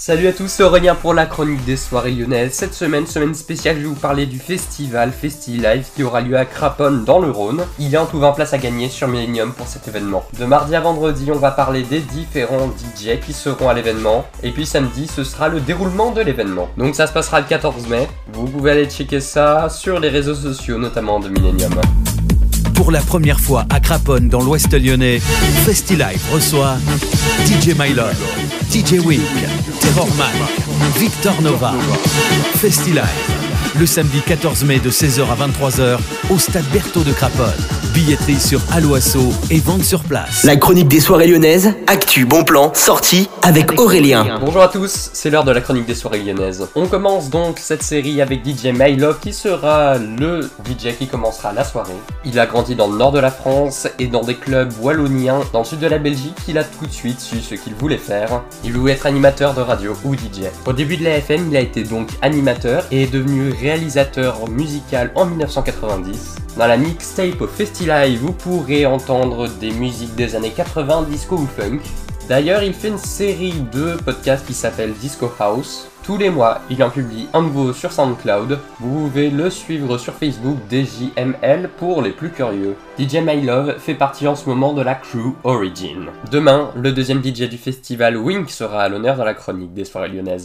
Salut à tous, Aurélien pour la chronique des soirées lyonnaises. Cette semaine, semaine spéciale, je vais vous parler du festival FestiLive qui aura lieu à Craponne dans le Rhône. Il y a en tout 20 places à gagner sur Millennium pour cet événement. De mardi à vendredi, on va parler des différents DJ qui seront à l'événement. Et puis samedi, ce sera le déroulement de l'événement. Donc ça se passera le 14 mai. Vous pouvez aller checker ça sur les réseaux sociaux, notamment de Millennium. Pour la première fois à Craponne dans l'ouest lyonnais, FestiLive reçoit DJ Mylord, DJ Week, Terrorman, Victor Nova. FestiLive, le samedi 14 mai de 16h à 23h au stade Berthaud de Craponne. Billetterie sur Aloasso et vente sur place. La chronique des soirées lyonnaises, actu, bon plan, sortie avec Aurélien. Bonjour à tous, c'est l'heure de la chronique des soirées lyonnaises. On commence donc cette série avec DJ Mylove qui sera le DJ qui commencera la soirée. Il a grandi dans le nord de la France et dans des clubs walloniens dans le sud de la Belgique. Il a tout de suite su ce qu'il voulait faire. Il voulait être animateur de radio ou DJ. Au début de la FM, il a été donc animateur et est devenu réalisateur musical en 1990. Dans la mixtape FestiLive, vous pourrez entendre des musiques des années 80, disco ou funk. D'ailleurs, il fait une série de podcasts qui s'appelle Disco House. Tous les mois, il en publie un nouveau sur SoundCloud. Vous pouvez le suivre sur Facebook DJML pour les plus curieux. DJ My Love fait partie en ce moment de la crew Origin. Demain, le deuxième DJ du festival Wink sera à l'honneur dans la chronique des soirées lyonnaises.